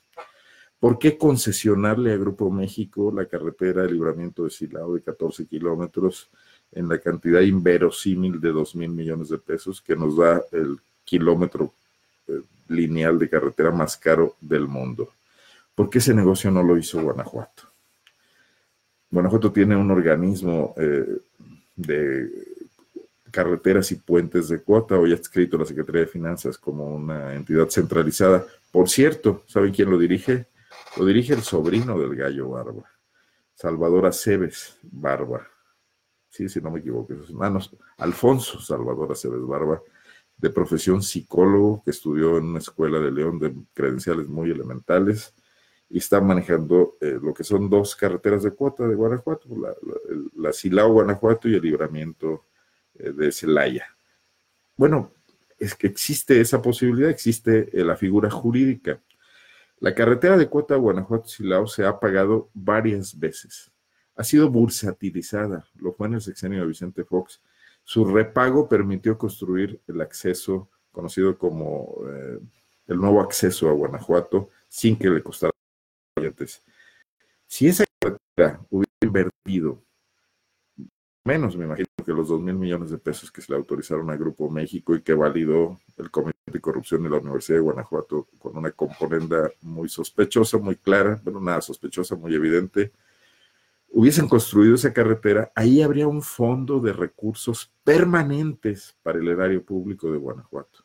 ¿Por qué concesionarle a Grupo México la carretera de libramiento de Silao de 14 kilómetros en la cantidad inverosímil de 2 mil millones de pesos que nos da el kilómetro eh, lineal de carretera más caro del mundo? ¿Por qué ese negocio no lo hizo Guanajuato? Guanajuato tiene un organismo eh, de carreteras y puentes de cuota, hoy ha escrito la Secretaría de Finanzas como una entidad centralizada. Por cierto, ¿saben quién lo dirige? Lo dirige el sobrino del gallo Barba, Salvador Aceves Barba. Sí, si no me equivoco, sus manos. Alfonso Salvador Aceves Barba, de profesión psicólogo, que estudió en una escuela de León de credenciales muy elementales y está manejando eh, lo que son dos carreteras de cuota de Guanajuato, la, la Silao Guanajuato y el libramiento eh, de Celaya. Bueno, es que existe esa posibilidad, existe eh, la figura jurídica. La carretera de cuota Guanajuato-Silao se ha pagado varias veces. Ha sido bursatilizada, lo fue en el sexenio de Vicente Fox. Su repago permitió construir el acceso conocido como eh, el nuevo acceso a Guanajuato sin que le costara Si esa carretera hubiera invertido menos, me imagino que los dos mil millones de pesos que se le autorizaron al Grupo México y que validó el Comité de Corrupción de la Universidad de Guanajuato con una componenda muy sospechosa, muy clara, bueno, nada sospechosa, muy evidente, hubiesen construido esa carretera, ahí habría un fondo de recursos permanentes para el erario público de Guanajuato.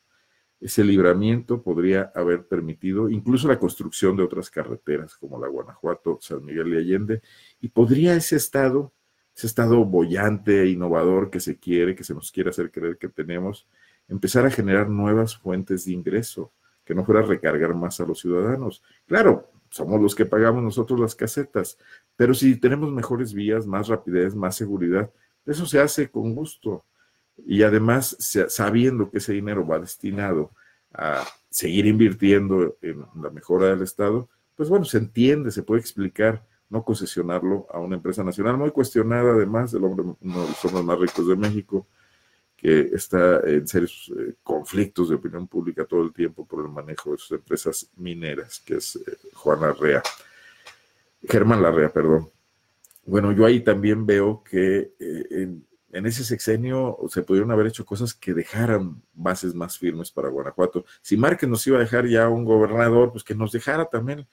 Ese libramiento podría haber permitido incluso la construcción de otras carreteras como la Guanajuato, San Miguel y Allende, y podría ese estado ese estado bollante e innovador que se quiere, que se nos quiere hacer creer que tenemos, empezar a generar nuevas fuentes de ingreso, que no fuera recargar más a los ciudadanos. Claro, somos los que pagamos nosotros las casetas, pero si tenemos mejores vías, más rapidez, más seguridad, eso se hace con gusto. Y además, sabiendo que ese dinero va destinado a seguir invirtiendo en la mejora del Estado, pues bueno, se entiende, se puede explicar no concesionarlo a una empresa nacional muy cuestionada, además, del hombre, uno de los más ricos de México, que está en serios eh, conflictos de opinión pública todo el tiempo por el manejo de sus empresas mineras, que es eh, Juan Larrea, Germán Larrea, perdón. Bueno, yo ahí también veo que eh, en, en, ese sexenio se pudieron haber hecho cosas que dejaran bases más firmes para Guanajuato. Si Márquez nos iba a dejar ya un gobernador, pues que nos dejara también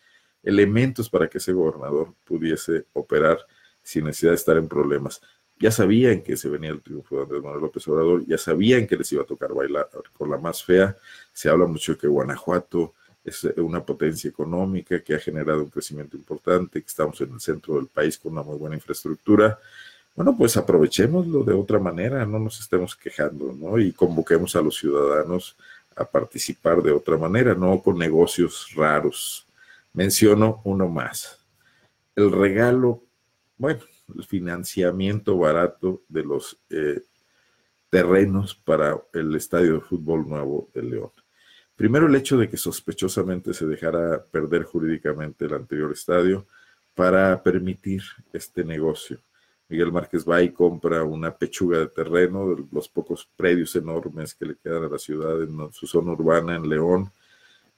elementos para que ese gobernador pudiese operar sin necesidad de estar en problemas. Ya sabían que se venía el triunfo de Andrés Manuel López Obrador, ya sabían que les iba a tocar bailar con la más fea. Se habla mucho de que Guanajuato es una potencia económica que ha generado un crecimiento importante, que estamos en el centro del país con una muy buena infraestructura. Bueno, pues aprovechémoslo de otra manera, no nos estemos quejando, ¿no? Y convoquemos a los ciudadanos a participar de otra manera, no con negocios raros, Menciono uno más. El regalo, bueno, el financiamiento barato de los eh, terrenos para el estadio de fútbol nuevo de León. Primero el hecho de que sospechosamente se dejara perder jurídicamente el anterior estadio para permitir este negocio. Miguel Márquez va y compra una pechuga de terreno de los pocos predios enormes que le quedan a la ciudad en su zona urbana en León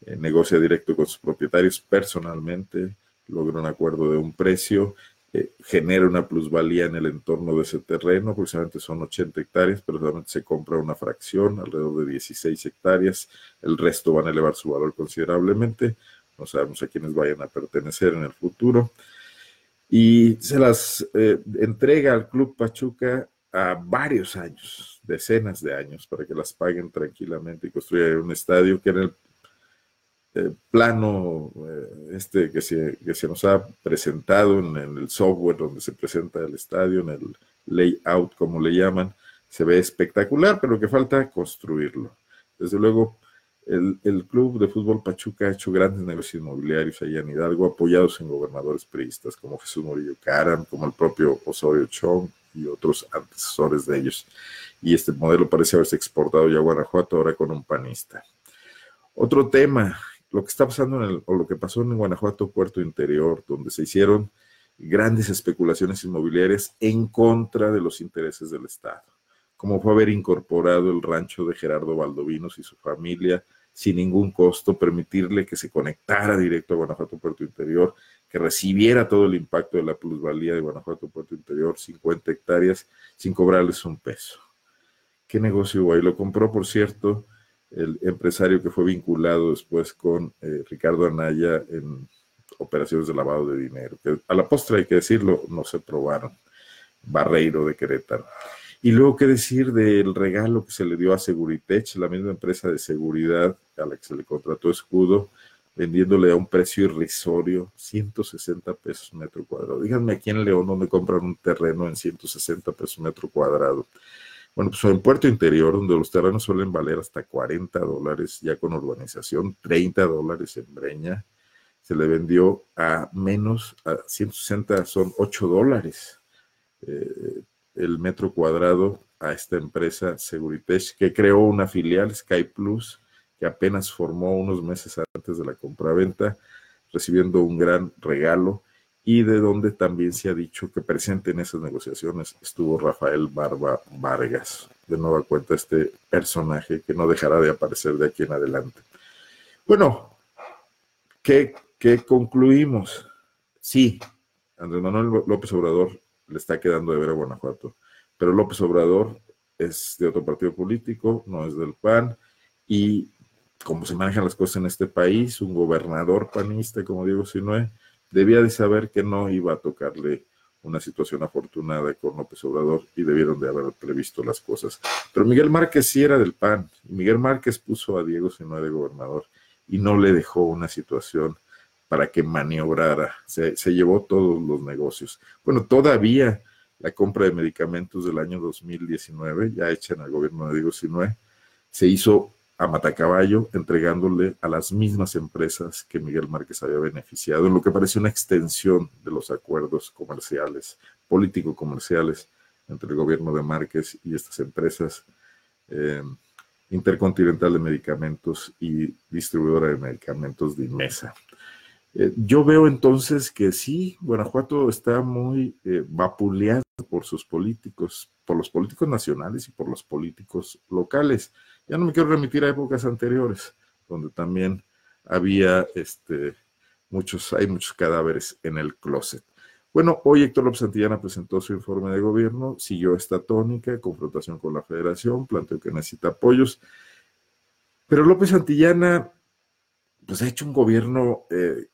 eh, negocia directo con sus propietarios personalmente, logra un acuerdo de un precio, eh, genera una plusvalía en el entorno de ese terreno, aproximadamente son 80 hectáreas, pero solamente se compra una fracción, alrededor de 16 hectáreas, el resto van a elevar su valor considerablemente, no sabemos a quiénes vayan a pertenecer en el futuro, y se las eh, entrega al Club Pachuca a varios años, decenas de años, para que las paguen tranquilamente y construyan un estadio que en el eh, plano eh, este que se, que se, nos ha presentado en, el software donde se presenta el estadio, en el layout como le llaman, se ve espectacular, pero que falta construirlo. Desde luego, el, el, Club de Fútbol Pachuca ha hecho grandes negocios inmobiliarios allá en Hidalgo, apoyados en gobernadores priistas como Jesús Murillo Caram, como el propio Osorio Chong y otros antecesores de ellos. Y este modelo parece haberse exportado ya a Guanajuato ahora con un panista. Otro tema lo que está pasando en el, o lo que pasó en Guanajuato, Puerto Interior, donde se hicieron grandes especulaciones inmobiliarias en contra de los intereses del Estado, como fue haber incorporado el rancho de Gerardo Valdovinos y su familia sin ningún costo, permitirle que se conectara directo a Guanajuato Puerto Interior, que recibiera todo el impacto de la plusvalía de Guanajuato Puerto Interior, 50 hectáreas, sin cobrarles un peso. ¿Qué negocio hubo ahí? Lo compró, por cierto, el empresario que fue vinculado después con eh, Ricardo Anaya en operaciones de lavado de dinero, que a la postre hay que decirlo, no se probaron. Barreiro de Querétaro. Y luego, ¿qué decir del regalo que se le dio a Seguritech, la misma empresa de seguridad a la que se le contrató escudo, vendiéndole a un precio irrisorio, 160 pesos metro cuadrado? Díganme aquí en León donde compran un terreno en 160 pesos metro cuadrado. Bueno, pues en Puerto Interior, donde los terrenos suelen valer hasta 40 dólares ya con urbanización, 30 dólares en Breña, se le vendió a menos, a 160 son 8 dólares. Eh, el metro cuadrado a esta empresa Seguritech, que creó una filial, Sky Plus, que apenas formó unos meses antes de la compraventa, recibiendo un gran regalo y de donde también se ha dicho que presente en esas negociaciones estuvo Rafael Barba Vargas. De nueva cuenta, este personaje que no dejará de aparecer de aquí en adelante. Bueno, ¿qué, concluimos? Sí, Andrés Manuel López Obrador le está quedando de ver a Guanajuato, pero López Obrador es de otro partido político, no es del PAN, y como se manejan las cosas en este país, un gobernador panista como Diego Sinue, debía de saber que no iba a tocarle una situación afortunada con López Obrador y debieron de haber previsto las cosas. Pero Miguel Márquez sí era del PAN. Miguel Márquez puso a Diego Sinue de gobernador y no le dejó una situación para que maniobrara. Se, se, llevó todos los negocios. Bueno, todavía la compra de medicamentos del año 2019, ya hecha en el gobierno de Diego Sinue, se hizo a Matacaballo, entregándole a las mismas empresas que Miguel Márquez había beneficiado, en lo que parece una extensión de los acuerdos comerciales, político-comerciales entre el gobierno de Márquez y estas empresas. Eh, Intercontinental de Medicamentos y distribuidora de medicamentos de IMESA. Eh, yo veo entonces que sí, Guanajuato está muy eh, vapuleado por sus políticos, por los políticos nacionales y por los políticos locales. Ya no me quiero remitir a épocas anteriores, donde también había este, muchos, hay muchos cadáveres en el closet. Bueno, hoy Héctor López Santillana presentó su informe de gobierno, siguió esta tónica, confrontación con la federación, planteó que necesita apoyos, pero López Santillana pues ha hecho un gobierno eh,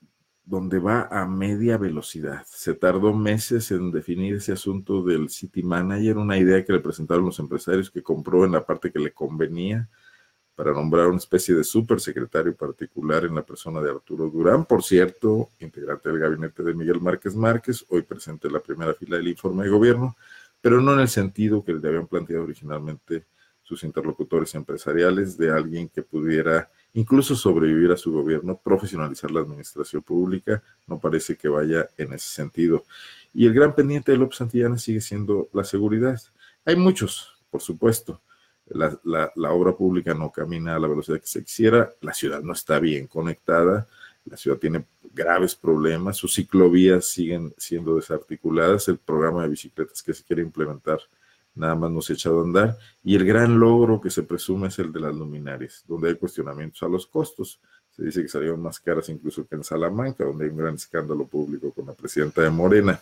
donde va a media velocidad. Se tardó meses en definir ese asunto del City Manager, una idea que le presentaron los empresarios que compró en la parte que le convenía para nombrar una especie de supersecretario particular en la persona de Arturo Durán, por cierto, integrante del gabinete de Miguel Márquez Márquez, hoy presente en la primera fila del informe de gobierno, pero no en el sentido que le habían planteado originalmente sus interlocutores empresariales de alguien que pudiera incluso sobrevivir a su gobierno, profesionalizar la administración pública, no parece que vaya en ese sentido. Y el gran pendiente de López Santillana sigue siendo la seguridad. Hay muchos, por supuesto. La, la, obra pública no camina a la velocidad que se quisiera, la ciudad no está bien conectada, la ciudad tiene graves problemas, sus ciclovías siguen siendo desarticuladas, el programa de bicicletas que se quiere implementar nada más nos ha echado a andar. Y el gran logro que se presume es el de las luminarias, donde hay cuestionamientos a los costos. Se dice que salieron más caras incluso que en Salamanca, donde hay un gran escándalo público con la presidenta de Morena.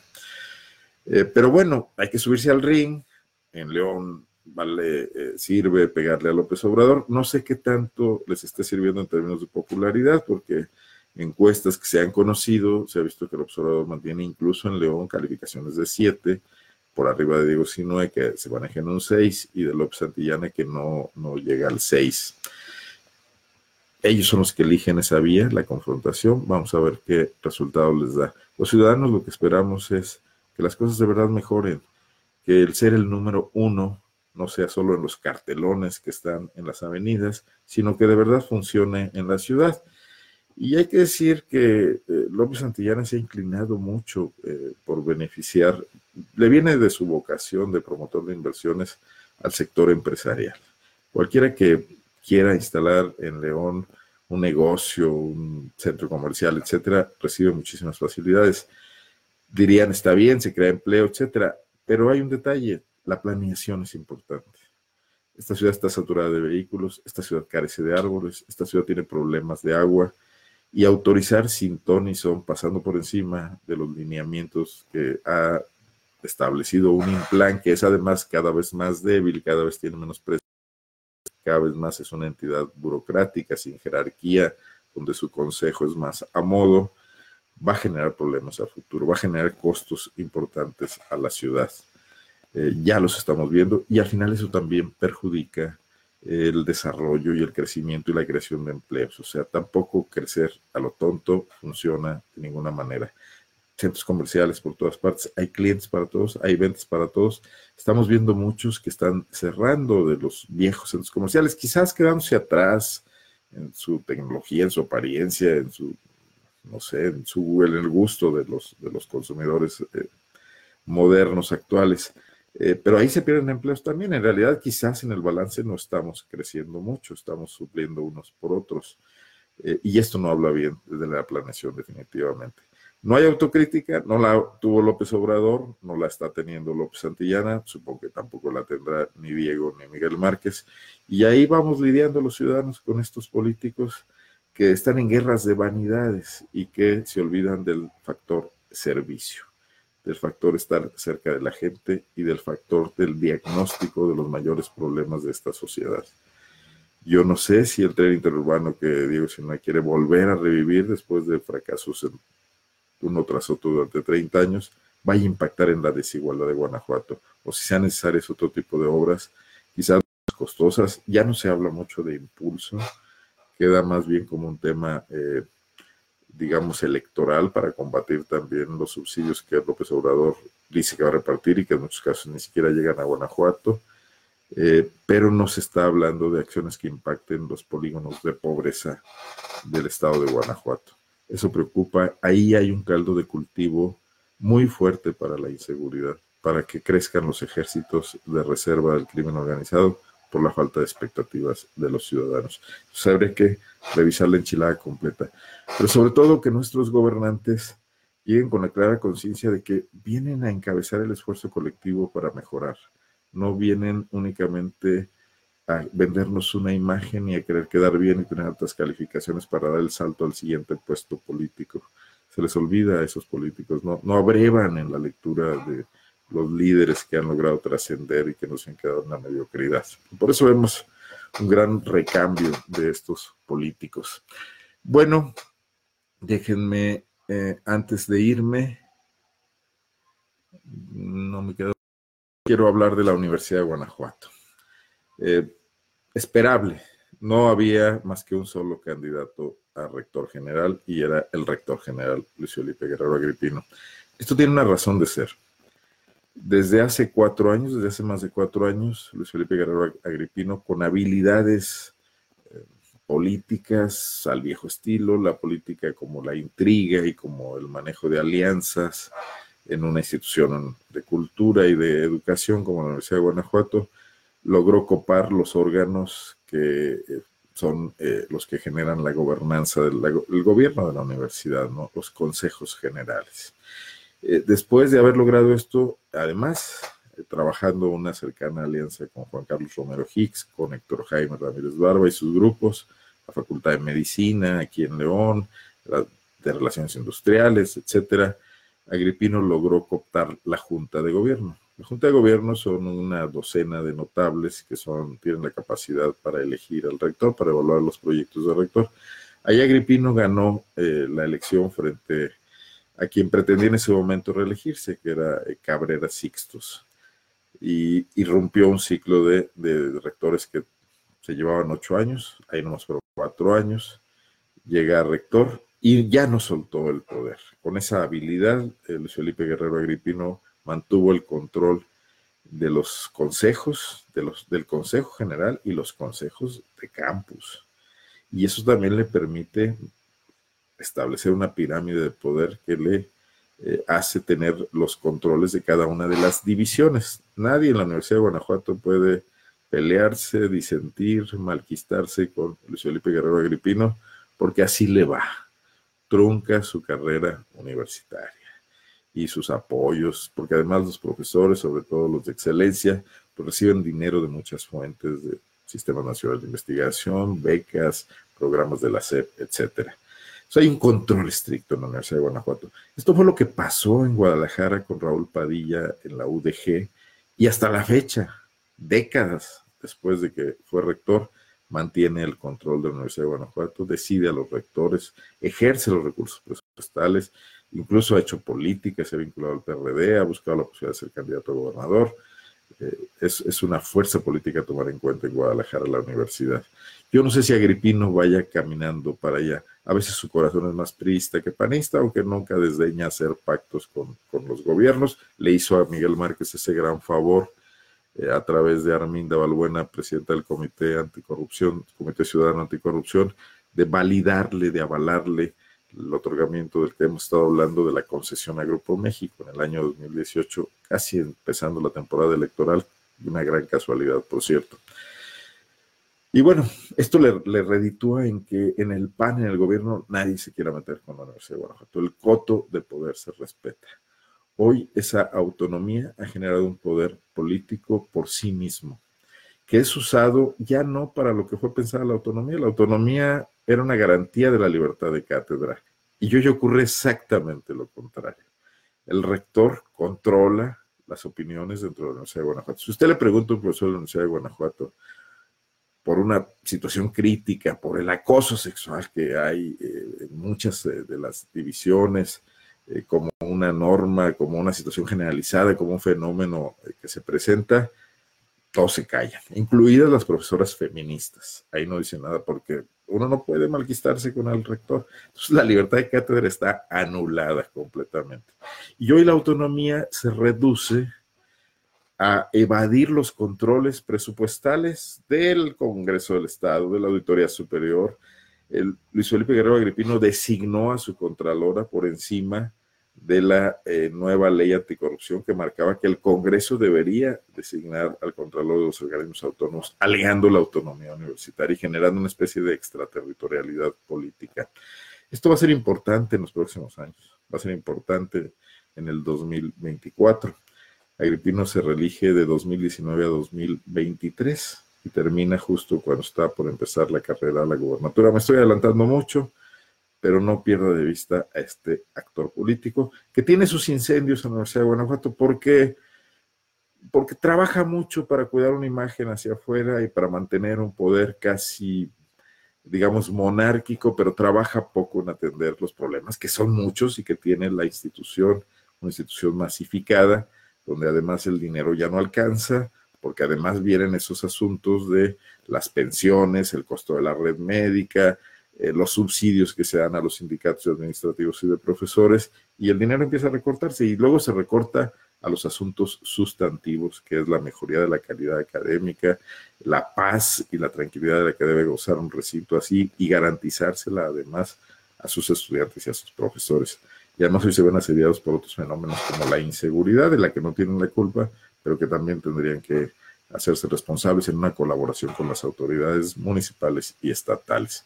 Eh, pero bueno, hay que subirse al ring. En León vale, eh, sirve pegarle a López Obrador. No sé qué tanto les esté sirviendo en términos de popularidad, porque encuestas que se han conocido, se ha visto que el Obrador mantiene incluso en León calificaciones de 7 por arriba de Diego Sinue, que se maneja en un 6, y de López Santillana, que no, no llega al 6. Ellos son los que eligen esa vía, la confrontación. Vamos a ver qué resultado les da. Los ciudadanos lo que esperamos es que las cosas de verdad mejoren, que el ser el número uno no sea solo en los cartelones que están en las avenidas, sino que de verdad funcione en la ciudad. Y hay que decir que eh, López Santillana se ha inclinado mucho eh, por beneficiar, le viene de su vocación de promotor de inversiones al sector empresarial. Cualquiera que quiera instalar en León un negocio, un centro comercial, etcétera, recibe muchísimas facilidades. Dirían, está bien, se crea empleo, etcétera, pero hay un detalle, la planeación es importante. Esta ciudad está saturada de vehículos, esta ciudad carece de árboles, esta ciudad tiene problemas de agua, y autorizar sin ton son, pasando por encima de los lineamientos que ha establecido un plan que es además cada vez más débil, cada vez tiene menos presencia, cada vez más es una entidad burocrática, sin jerarquía, donde su consejo es más a modo, va a generar problemas a futuro, va a generar costos importantes a la ciudad. Eh, ya los estamos viendo y al final eso también perjudica el desarrollo y el crecimiento y la creación de empleos. O sea, tampoco crecer a lo tonto funciona de ninguna manera. Centros comerciales por todas partes, hay clientes para todos, hay ventas para todos. Estamos viendo muchos que están cerrando de los viejos centros comerciales, quizás quedándose atrás en su tecnología, en su apariencia, en su, no sé, en su el gusto de los, de los consumidores eh, modernos actuales eh, pero ahí se pierden empleos también. En realidad, quizás en el balance no estamos creciendo mucho, estamos supliendo unos por otros. Eh, y esto no habla bien de la planeación, definitivamente. No hay autocrítica, no la tuvo López Obrador, no la está teniendo López Santillana, supongo que tampoco la tendrá ni Diego ni Miguel Márquez. Y ahí vamos lidiando los ciudadanos con estos políticos que están en guerras de vanidades y que se olvidan del factor servicio del factor estar cerca de la gente y del factor del diagnóstico de los mayores problemas de esta sociedad. Yo no sé si el tren interurbano que Diego Sinai quiere volver a revivir después de fracasos en uno tras otro durante 30 años, vaya a impactar en la desigualdad de Guanajuato, o si sean necesarias otro tipo de obras, quizás costosas. Ya no se habla mucho de impulso, queda más bien como un tema eh, digamos, electoral para combatir también los subsidios que López Obrador dice que va a repartir y que en muchos casos ni siquiera llegan a Guanajuato, eh, pero no se está hablando de acciones que impacten los polígonos de pobreza del estado de Guanajuato. Eso preocupa. Ahí hay un caldo de cultivo muy fuerte para la inseguridad, para que crezcan los ejércitos de reserva del crimen organizado, por la falta de expectativas de los ciudadanos. Entonces habría que revisar la enchilada completa. Pero sobre todo que nuestros gobernantes lleguen con la clara conciencia de que vienen a encabezar el esfuerzo colectivo para mejorar. No vienen únicamente a vendernos una imagen y a querer quedar bien y tener altas calificaciones para dar el salto al siguiente puesto político. Se les olvida a esos políticos, no, no abrevan en la lectura de los líderes que han logrado trascender y que nos han quedado en la mediocridad. Por eso vemos un gran recambio de estos políticos. Bueno, déjenme, eh, antes de irme, no me quedo, quiero hablar de la Universidad de Guanajuato. Eh, esperable, no había más que un solo candidato a rector general y era el rector general Lucio Felipe Guerrero Agripino. Esto tiene una razón de ser. Desde hace cuatro años, desde hace más de cuatro años, Luis Felipe Guerrero Agripino, con habilidades eh, políticas al viejo estilo, la política como la intriga y como el manejo de alianzas en una institución de cultura y de educación como la Universidad de Guanajuato, logró copar los órganos que eh, son eh, los que generan la gobernanza del gobierno de la universidad, los consejos generales. Eh, después de haber logrado esto, además, trabajando una cercana alianza con Juan Carlos Romero Hicks, con Héctor Jaime Ramírez Barba y sus grupos, la Facultad de Medicina aquí en León, de Relaciones Industriales, etcétera, Agripino logró cooptar la Junta de Gobierno. La Junta de Gobierno son una docena de notables que son, tienen la capacidad para elegir al rector, para evaluar los proyectos del rector. Ahí Agripino ganó eh, la elección frente a quien pretendía en ese momento reelegirse, que era eh, Cabrera Sixtos. Y, rompió un ciclo de, rectores que se llevaban ocho años, ahí nomás fueron cuatro años, llega a rector y ya no soltó el poder. Con esa habilidad, Luis Felipe Guerrero Agripino mantuvo el control de los consejos, de los, del Consejo General y los consejos de campus. Y eso también le permite establecer una pirámide de poder que le eh, hace tener los controles de cada una de las divisiones. Nadie en la Universidad de Guanajuato puede pelearse, disentir, malquistarse con Luis Felipe Guerrero Agripino, porque así le va. Trunca su carrera universitaria y sus apoyos, porque además los profesores, sobre todo los de excelencia, pues reciben dinero de muchas fuentes, de Sistema Nacional de Investigación, becas, programas de la SEP, etcétera. Hay un control estricto en la Universidad de Guanajuato. Esto fue lo que pasó en Guadalajara con Raúl Padilla en la UDG y hasta la fecha, décadas después de que fue rector, mantiene el control de la Universidad de Guanajuato, decide a los rectores, ejerce los recursos presupuestales incluso ha hecho política, se ha vinculado al PRD, ha buscado la posibilidad de ser candidato a gobernador. Eh, es, una fuerza política a tomar en cuenta en Guadalajara, la universidad. Yo no sé si Agripino vaya caminando para allá. A veces su corazón es más triste que panista, aunque nunca desdeña hacer pactos con, los gobiernos. Le hizo a Miguel Márquez ese gran favor eh, a través de Arminda Balbuena, presidenta del Comité Anticorrupción, Comité Ciudadano Anticorrupción, de validarle, de avalarle el otorgamiento del que hemos estado hablando de la concesión a Grupo México en el año 2018, casi empezando la temporada electoral, una gran casualidad, por cierto. Y bueno, esto le, le, reditúa en que en el PAN, en el gobierno, nadie se quiera meter con la Universidad de Guanajuato. El coto de poder se respeta. Hoy esa autonomía ha generado un poder político por sí mismo, que es usado ya no para lo que fue pensada la autonomía. La autonomía era una garantía de la libertad de cátedra. Y hoy ocurre exactamente lo contrario. El rector controla las opiniones dentro de la Universidad de Guanajuato. Si usted le pregunta a un profesor de la Universidad de Guanajuato por una situación crítica, por el acoso sexual que hay eh, en muchas eh, de las divisiones, eh, como una norma, como una situación generalizada, como un fenómeno que se presenta, todos se callan, incluidas las profesoras feministas. Ahí no dice nada porque uno no puede malquistarse con el rector. Entonces la libertad de cátedra está anulada completamente. Y hoy la autonomía se reduce a evadir los controles presupuestales del Congreso del Estado, de la Auditoría Superior. El, Luis Felipe Guerrero Agripino designó a su contralora por encima de la eh, nueva ley anticorrupción que marcaba que el Congreso debería designar al Contralor de los organismos autónomos, alegando la autonomía universitaria y generando una especie de extraterritorialidad política. Esto va a ser importante en los próximos años, va a ser importante en el 2024. Agripino se relige de 2019 a 2023 y termina justo cuando está por empezar la carrera a la gubernatura. Me estoy adelantando mucho, pero no pierda de vista a este actor político que tiene sus incendios en la Universidad de Guanajuato porque, porque trabaja mucho para cuidar una imagen hacia afuera y para mantener un poder casi, digamos, monárquico, pero trabaja poco en atender los problemas, que son muchos y que tiene la institución, una institución masificada, donde además el dinero ya no alcanza, porque además vienen esos asuntos de las pensiones, el costo de la red médica, eh, los subsidios que se dan a los sindicatos administrativos y de profesores, y el dinero empieza a recortarse y luego se recorta a los asuntos sustantivos, que es la mejoría de la calidad académica, la paz y la tranquilidad de la que debe gozar un recinto así y garantizársela además a sus estudiantes y a sus profesores. Y además hoy se ven asediados por otros fenómenos como la inseguridad, de la que no tienen la culpa, pero que también tendrían que hacerse responsables en una colaboración con las autoridades municipales y estatales.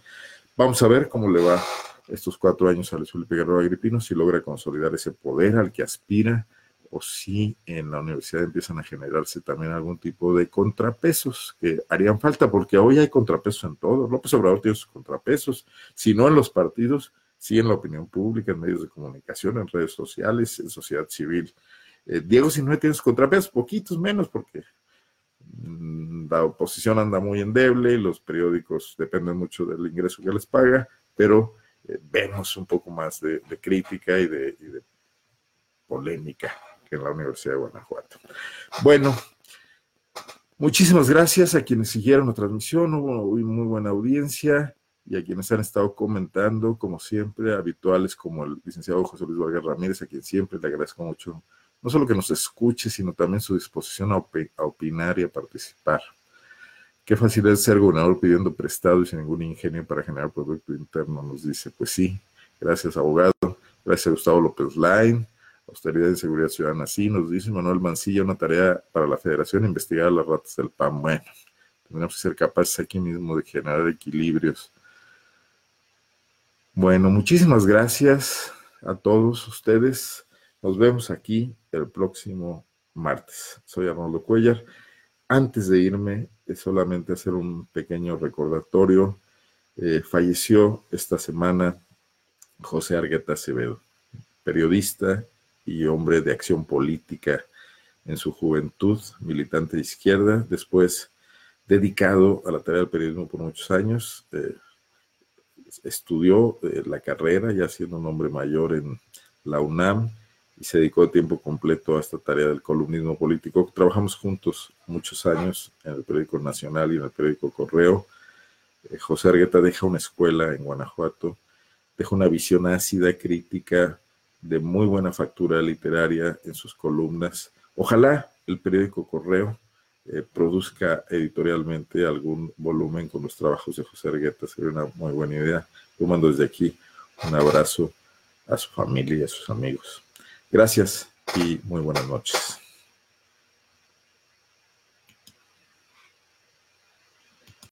Vamos a ver cómo le va estos cuatro años a Luis Felipe Guerrero Agripino, si logra consolidar ese poder al que aspira o si en la universidad empiezan a generarse también algún tipo de contrapesos que harían falta, porque hoy hay contrapesos en todo. López Obrador tiene sus contrapesos, si no en los partidos, sí en la opinión pública, en medios de comunicación, en redes sociales, en sociedad civil. Eh, Diego, si no tiene sus contrapesos, poquitos menos, porque Mm, la oposición anda muy endeble, y los periódicos dependen mucho del ingreso que les paga, pero eh, vemos un poco más de, crítica y de, polémica que en la Universidad de Guanajuato. Bueno, muchísimas gracias a quienes siguieron la transmisión, hubo muy buena audiencia y a quienes han estado comentando, como siempre, habituales como el licenciado José Luis Vargas Ramírez, a quien siempre le agradezco mucho no solo que nos escuche, sino también su disposición a, opinar y a participar. Qué fácil es ser gobernador pidiendo prestado y sin ningún ingenio para generar producto interno, nos dice. Pues sí, gracias abogado, gracias a Gustavo López Lain, Austeridad y Seguridad Ciudadana, sí, nos dice Manuel Mancilla, una tarea para la federación, investigar las ratas del PAN. Bueno, tenemos que ser capaces aquí mismo de generar equilibrios. Bueno, muchísimas gracias a todos ustedes. Nos vemos aquí el próximo martes. Soy Arnoldo Cuellar. Antes de irme, solamente hacer un pequeño recordatorio. Eh, falleció esta semana José Argueta Acevedo, periodista y hombre de acción política en su juventud, militante de izquierda, después dedicado a la tarea del periodismo por muchos años. Eh, estudió eh, la carrera, ya siendo un hombre mayor en la UNAM, y se dedicó de tiempo completo a esta tarea del columnismo político. Trabajamos juntos muchos años en el periódico Nacional y en el periódico Correo. Eh, José Argueta deja una escuela en Guanajuato, deja una visión ácida, crítica, de muy buena factura literaria en sus columnas. Ojalá el periódico Correo eh, produzca editorialmente algún volumen con los trabajos de José Argueta, sería una muy buena idea. Yo mando desde aquí un abrazo a su familia y a sus amigos. Gracias y muy buenas noches.